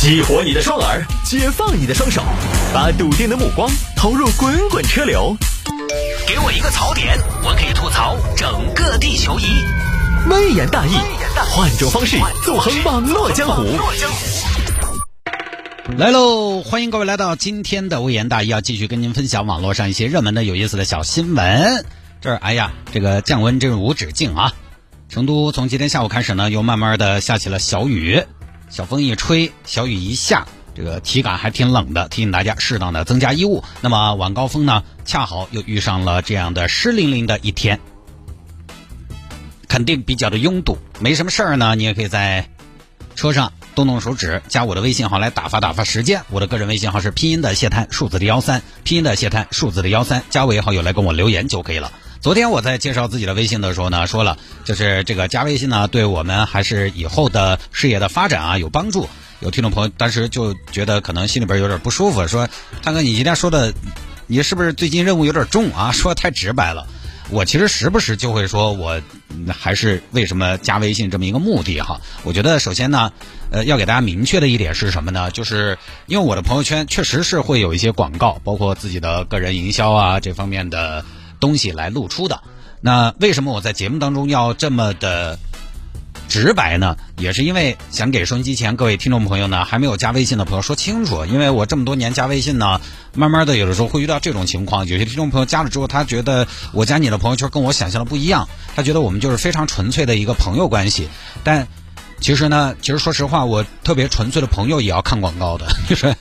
激活你的双耳，解放你的双手，把笃定的目光投入滚滚车流。给我一个槽点，我可以吐槽整个地球仪。微言大义，换种方式纵横网络江湖。来喽！欢迎各位来到今天的微言大义，要继续跟您分享网络上一些热门的、有意思的小新闻。这儿，哎呀，这个降温真是无止境啊！成都从今天下午开始呢，又慢慢的下起了小雨，小风一吹，小雨一下，这个体感还挺冷的，提醒大家适当的增加衣物。那么晚高峰呢，恰好又遇上了这样的湿淋淋的一天，肯定比较的拥堵。没什么事儿呢，你也可以在车上动动手指，加我的微信号来打发打发时间。我的个人微信号是拼音的谢探，数字的幺三，拼音的谢探，数字的幺三，加为好友来跟我留言就可以了。昨天我在介绍自己的微信的时候呢，说了，就是这个加微信呢，对我们还是以后的事业的发展啊有帮助。有听众朋友当时就觉得可能心里边有点不舒服，说：“大哥，你今天说的，你是不是最近任务有点重啊？说的太直白了。”我其实时不时就会说，我还是为什么加微信这么一个目的哈。我觉得首先呢，呃，要给大家明确的一点是什么呢？就是因为我的朋友圈确实是会有一些广告，包括自己的个人营销啊这方面的。东西来露出的，那为什么我在节目当中要这么的直白呢？也是因为想给收音机前各位听众朋友呢，还没有加微信的朋友说清楚。因为我这么多年加微信呢，慢慢的有的时候会遇到这种情况，有些听众朋友加了之后，他觉得我加你的朋友圈跟我想象的不一样，他觉得我们就是非常纯粹的一个朋友关系。但其实呢，其实说实话，我特别纯粹的朋友也要看广告的，就是，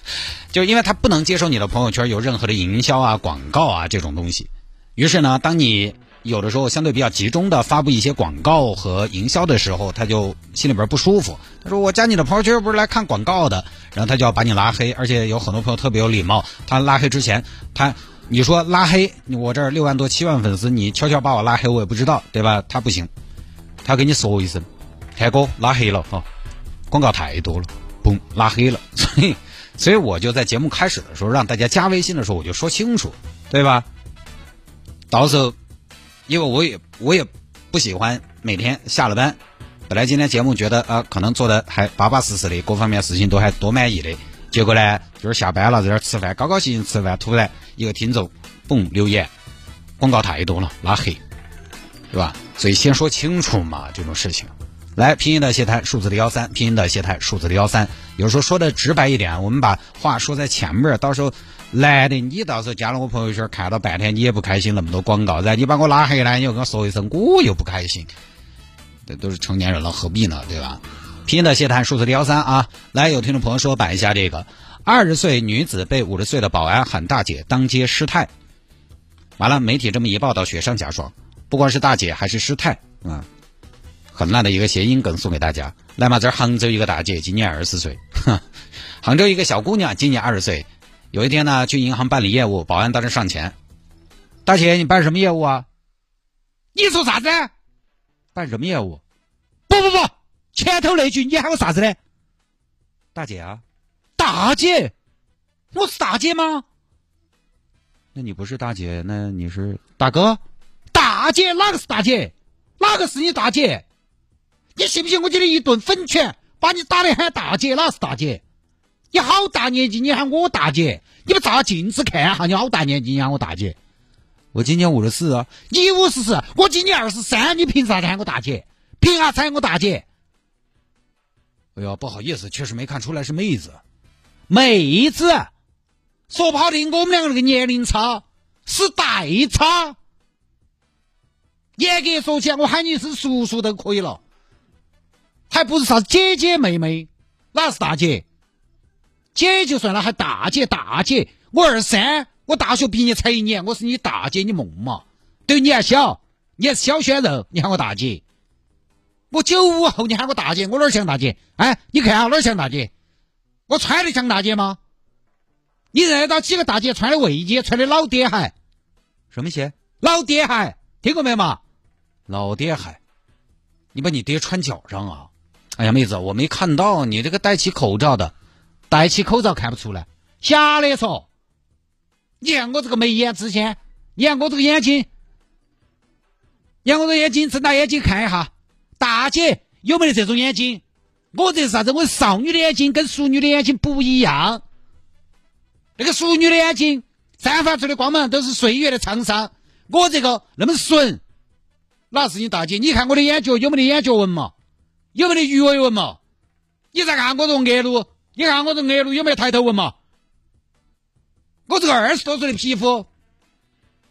就因为他不能接受你的朋友圈有任何的营销啊、广告啊这种东西。于是呢，当你有的时候相对比较集中的发布一些广告和营销的时候，他就心里边不舒服。他说：“我加你的朋友圈不是来看广告的。”然后他就要把你拉黑。而且有很多朋友特别有礼貌，他拉黑之前，他你说拉黑，我这儿六万多七万粉丝，你悄悄把我拉黑，我也不知道，对吧？他不行，他给你说一声：“开哥拉黑了哈，广告太多了，嘣拉黑了。”所以，所以我就在节目开始的时候让大家加微信的时候，我就说清楚，对吧？到时候，因为我也我也不喜欢每天下了班，本来今天节目觉得啊可能做的还巴巴适适的，各方面事情都还多满意的，结果呢就是下班了在这儿吃饭，高高兴兴吃饭，突然一个听众嘣留言，广告太多了，拉黑，对吧？所以先说清楚嘛，这种事情。来，拼音的谢台，数字的幺三，拼音的谢台，数字的幺三。有时候说的直白一点，我们把话说在前面，到时候来的你到时候加了我朋友圈，看到半天你也不开心，那么多广告，然后你把我拉黑了，你又跟我说一声，我又不开心。这都是成年人了，何必呢？对吧？拼音的谢台，数字的幺三啊。来，有听众朋友说摆一下这个，二十岁女子被五十岁的保安喊大姐，当街失态。完了，媒体这么一报道，雪上加霜，不光是大姐，还是失态啊。很烂的一个谐音梗送给大家，来嘛，这杭州一个大姐今年二十岁，杭州一个小姑娘今年二十岁，有一天呢去银行办理业务，保安当时上前，大姐你办什么业务啊？你说啥子？办什么业务？不不不，前头那句你喊我啥子呢？大姐啊，大姐，我是大姐吗？那你不是大姐，那你是大哥？大姐哪个是大姐？哪个是你大姐？你信不信我今天一顿粉拳把你打得喊大姐？哪是大姐？你好大年纪，你喊我大姐？你不照镜子看哈？你好大年纪，你喊我大姐？我今年五十四啊，你五十四，我今年二十三，你凭啥子喊我大姐？凭啥子喊我大姐？哎呀，不好意思，确实没看出来是妹子。妹子，说不好听，我们两个那个年龄差是代差。严格说起来，我喊你一声叔叔都可以了。还不是啥子姐姐妹妹，哪是大姐？姐就算了，还大姐大姐。我二三，我大学毕业才一年，我是你大姐，你梦嘛？对你还小，你还是小鲜肉，你喊我大姐。我九五后，你喊我大姐，我哪儿像大姐？哎，你看我哪儿像大姐？我穿的像大姐吗？你认得到几个大姐穿的卫衣，穿的老爹鞋？什么鞋？老爹鞋，听过没嘛？老爹鞋，你把你爹穿脚上啊？哎呀，妹子，我没看到你这个戴起口罩的，戴起口罩看不出来，瞎的说。你看我这个眉眼之间，你看我这个眼睛，你看我这眼睛，睁大眼睛看一下，大姐有没得这种眼睛？我这是啥子？我少女的眼睛跟淑女的眼睛不一样。那个淑女的眼睛散发出的光芒都是岁月的沧桑，我这个那么纯。哪是你大姐？你看我的眼角有没得眼角纹嘛？有没得鱼尾纹嘛？你再看我这额路，你看我这额路有没有抬头纹嘛？我这个二十多岁的皮肤，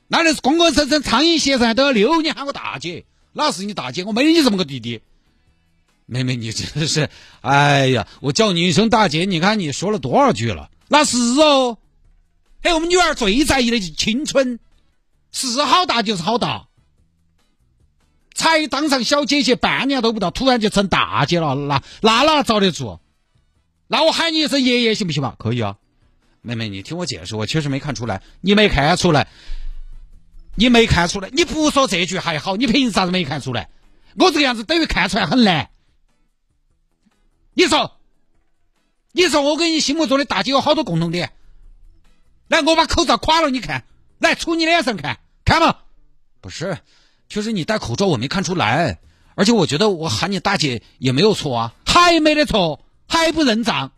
那里是公公生生苍蝇鞋上都要溜。你喊我大姐，哪是你大姐？我没你这么个弟弟。妹妹，你真的是，哎呀，我叫你一声大姐，你看你说了多少句了？那是哦，哎，我们女儿最在意的就是青春，是好大就是好大。才当上小姐姐半年都不到，突然就成大姐了，那那哪遭得住？那我喊你一声爷爷行不行嘛？可以啊，妹妹，你听我解释，我确实没看出来，你没看出来，你没看出来，你不说这句还好，你凭啥子没看出来？我这个样子等于看出来很难。你说，你说我跟你心目中的大姐有好多共同点。来，我把口罩垮了，你看，来杵你脸上看，看嘛？不是。就是，你戴口罩我没看出来，而且我觉得我喊你大姐也没有错啊，还没得错，还不认账。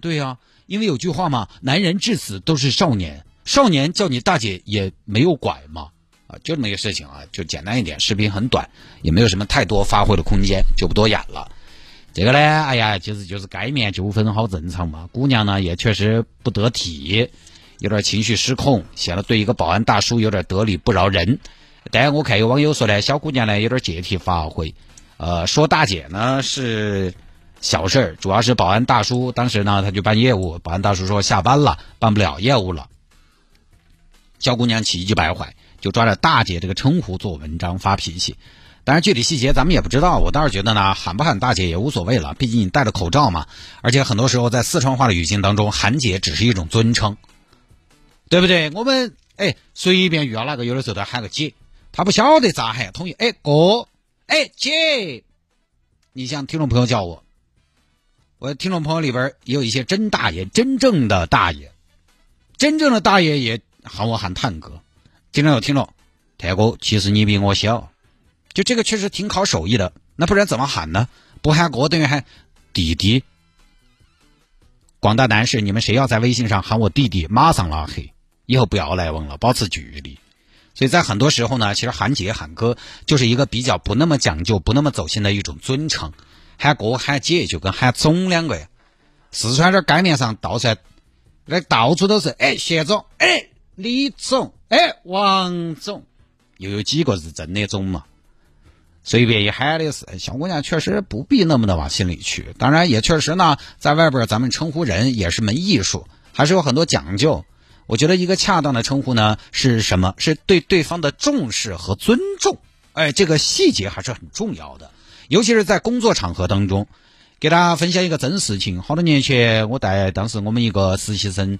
对呀，因为有句话嘛，男人至死都是少年，少年叫你大姐也没有拐嘛，啊，就这么一个事情啊，就简单一点，视频很短，也没有什么太多发挥的空间，就不多演了。这个呢，哎呀，其实就是盖面纠纷，好正常嘛。姑娘呢也确实不得体，有点情绪失控，显得对一个保安大叔有点得理不饶人。但我看有网友说呢，小姑娘呢有点借题发挥，呃，说大姐呢是小事儿，主要是保安大叔当时呢他就办业务，保安大叔说下班了，办不了业务了，小姑娘气急败坏，就抓着大姐这个称呼做文章发脾气。当然具体细节咱们也不知道，我倒是觉得呢，喊不喊大姐也无所谓了，毕竟你戴着口罩嘛，而且很多时候在四川话的语境当中，喊姐只是一种尊称，对不对？我们哎随便遇到哪个有的时候都喊个姐。他不晓得咋喊，同意哎哥，哎姐，你像听众朋友叫我，我听众朋友里边也有一些真大爷，真正的大爷，真正的大爷也喊我喊探哥。经常有听众，探哥，其实你比我小，就这个确实挺考手艺的，那不然怎么喊呢？不喊哥等于喊弟弟。广大男士，你们谁要在微信上喊我弟弟，马上拉黑，以后不要来往了，保持距离。所以在很多时候呢，其实喊姐喊哥就是一个比较不那么讲究、不那么走心的一种尊称。喊哥喊姐就跟喊总两个。四川这街面上到处，那到处都是哎谢总，哎李总，哎王总，又有几个是真的总嘛？随便一喊的是，小姑娘确实不必那么的往心里去。当然也确实呢，在外边咱们称呼人也是门艺术，还是有很多讲究。我觉得一个恰当的称呼呢是什么？是对对方的重视和尊重。哎，这个细节还是很重要的，尤其是在工作场合当中。给大家分享一个真事情：好多年前，我带当时我们一个实习生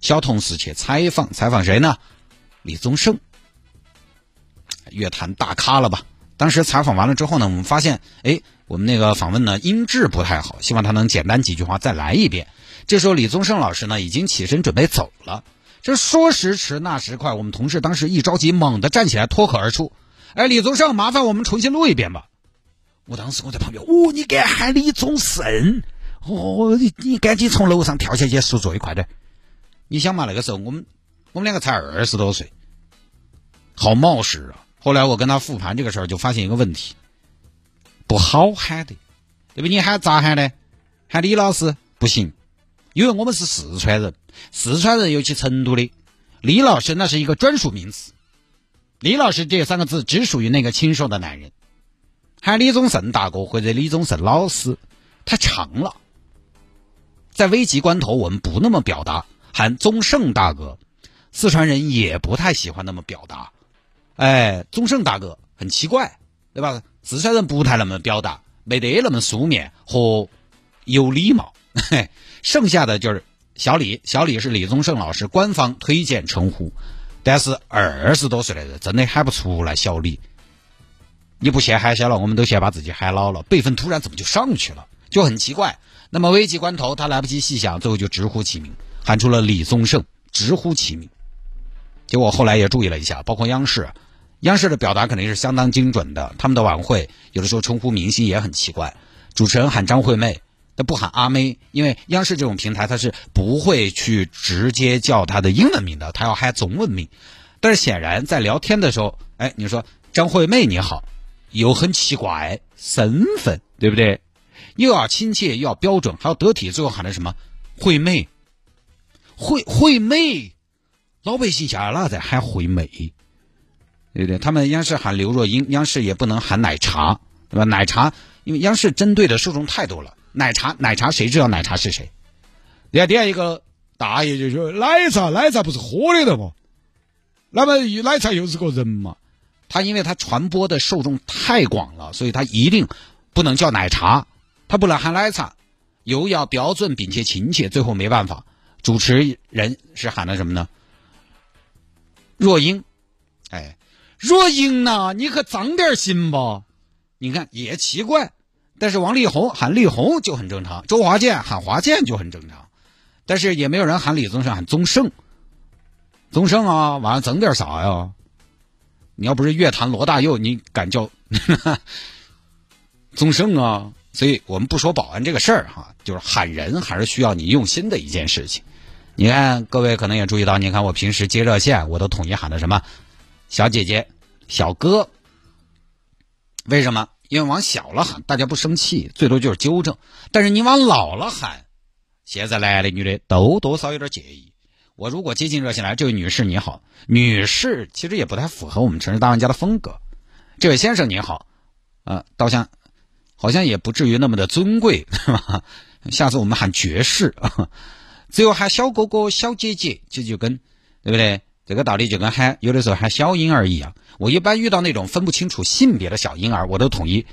小同事去采访，采访谁呢？李宗盛，乐坛大咖了吧？当时采访完了之后呢，我们发现，哎，我们那个访问呢音质不太好，希望他能简单几句话再来一遍。这时候，李宗盛老师呢已经起身准备走了。这说时迟，那时快，我们同事当时一着急，猛地站起来，脱口而出：“哎，李宗盛，麻烦我们重新录一遍吧。”我当时我在旁边，哦，你敢喊李宗盛？哦，你你赶紧从楼上跳下去赎罪，快点！你想嘛，那个时候我们我们两个才二十多岁，好冒失啊！后来我跟他复盘这个事儿，就发现一个问题，不好喊的，对不？你喊咋喊呢？喊李老师不行。因为我们是四川人，四川人尤其成都的李老师那是一个专属名词，李老师这三个字只属于那个清瘦的男人，喊李宗盛大哥或者李宗盛老师太长了，在危急关头我们不那么表达，喊宗盛大哥，四川人也不太喜欢那么表达，哎，宗盛大哥很奇怪，对吧？四川人不太那么表达，没得那么书面和有礼貌。嘿，剩下的就是小李，小李是李宗盛老师官方推荐称呼，但是二十多岁的人真的喊不出来小李。你不先喊小了，我们都先把自己喊老了，辈分突然怎么就上去了，就很奇怪。那么危急关头，他来不及细想，最后就直呼其名，喊出了李宗盛，直呼其名。结果后来也注意了一下，包括央视，央视的表达肯定是相当精准的，他们的晚会有的时候称呼明星也很奇怪。主持人喊张惠妹，他不喊阿妹，因为央视这种平台它是不会去直接叫她的英文名的，他要喊中文名。但是显然在聊天的时候，哎，你说张惠妹你好，又很奇怪身份，对不对？又要亲切又要标准，还要得体，最后喊的什么惠妹？惠惠妹，老百姓下哪在喊惠妹？对不对？他们央视喊刘若英，央视也不能喊奶茶，对吧？奶茶，因为央视针对的受众太多了。奶茶，奶茶，谁知道奶茶是谁？你看，第二一个大爷就说奶茶，奶茶不是喝的的吗？那么奶茶又是个人嘛？他因为他传播的受众太广了，所以他一定不能叫奶茶，他不能喊奶茶，又要标准并且亲切，最后没办法，主持人是喊的什么呢？若英，哎。若英呐，你可长点心吧？你看也奇怪，但是王力宏喊力宏就很正常，周华健喊华健就很正常，但是也没有人喊李宗盛喊宗盛，宗盛啊，晚上整点啥呀？你要不是乐坛罗大佑，你敢叫 宗盛啊？所以我们不说保安这个事儿哈，就是喊人还是需要你用心的一件事情。你看各位可能也注意到，你看我平时接热线，我都统一喊的什么小姐姐。小哥，为什么？因为往小了喊，大家不生气，最多就是纠正。但是你往老了喊，现在男的女的都多少有点介意。我如果接进热线来，这位女士你好，女士其实也不太符合我们城市大玩家的风格。这位先生你好，啊，倒像好像也不至于那么的尊贵，对吧？下次我们喊爵士啊，只有喊小哥哥、小姐姐，这就跟对不对？这个道理就跟喊有的时候喊小婴儿一样。我一般遇到那种分不清楚性别的小婴儿，我都统一，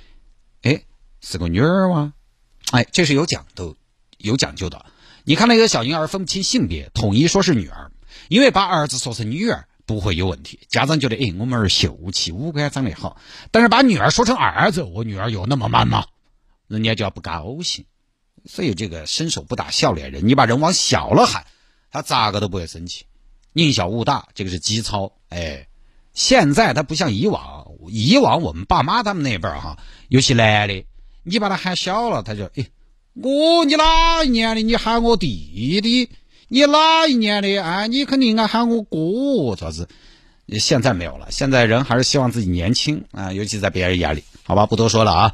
哎，是个女儿吗？哎，这是有讲究、有讲究的。你看那个小婴儿分不清性别，统一说是女儿，因为把儿子说成女儿不会有问题。家长觉得，哎，我们儿秀气，五官长得好。但是把女儿说成儿子，我女儿有那么 man 吗？人家就要不高兴。所以这个伸手不打笑脸人，你把人往小了喊，他咋个都不会生气。宁小勿大，这个是基操。哎，现在他不像以往，以往我们爸妈他们那辈儿哈，尤其男的，你把他喊小了，他就哎，我你哪一年的？你喊我弟弟？你哪一年的？啊，你肯定应该喊我哥，咋子？现在没有了，现在人还是希望自己年轻啊，尤其在别人眼里，好吧，不多说了啊。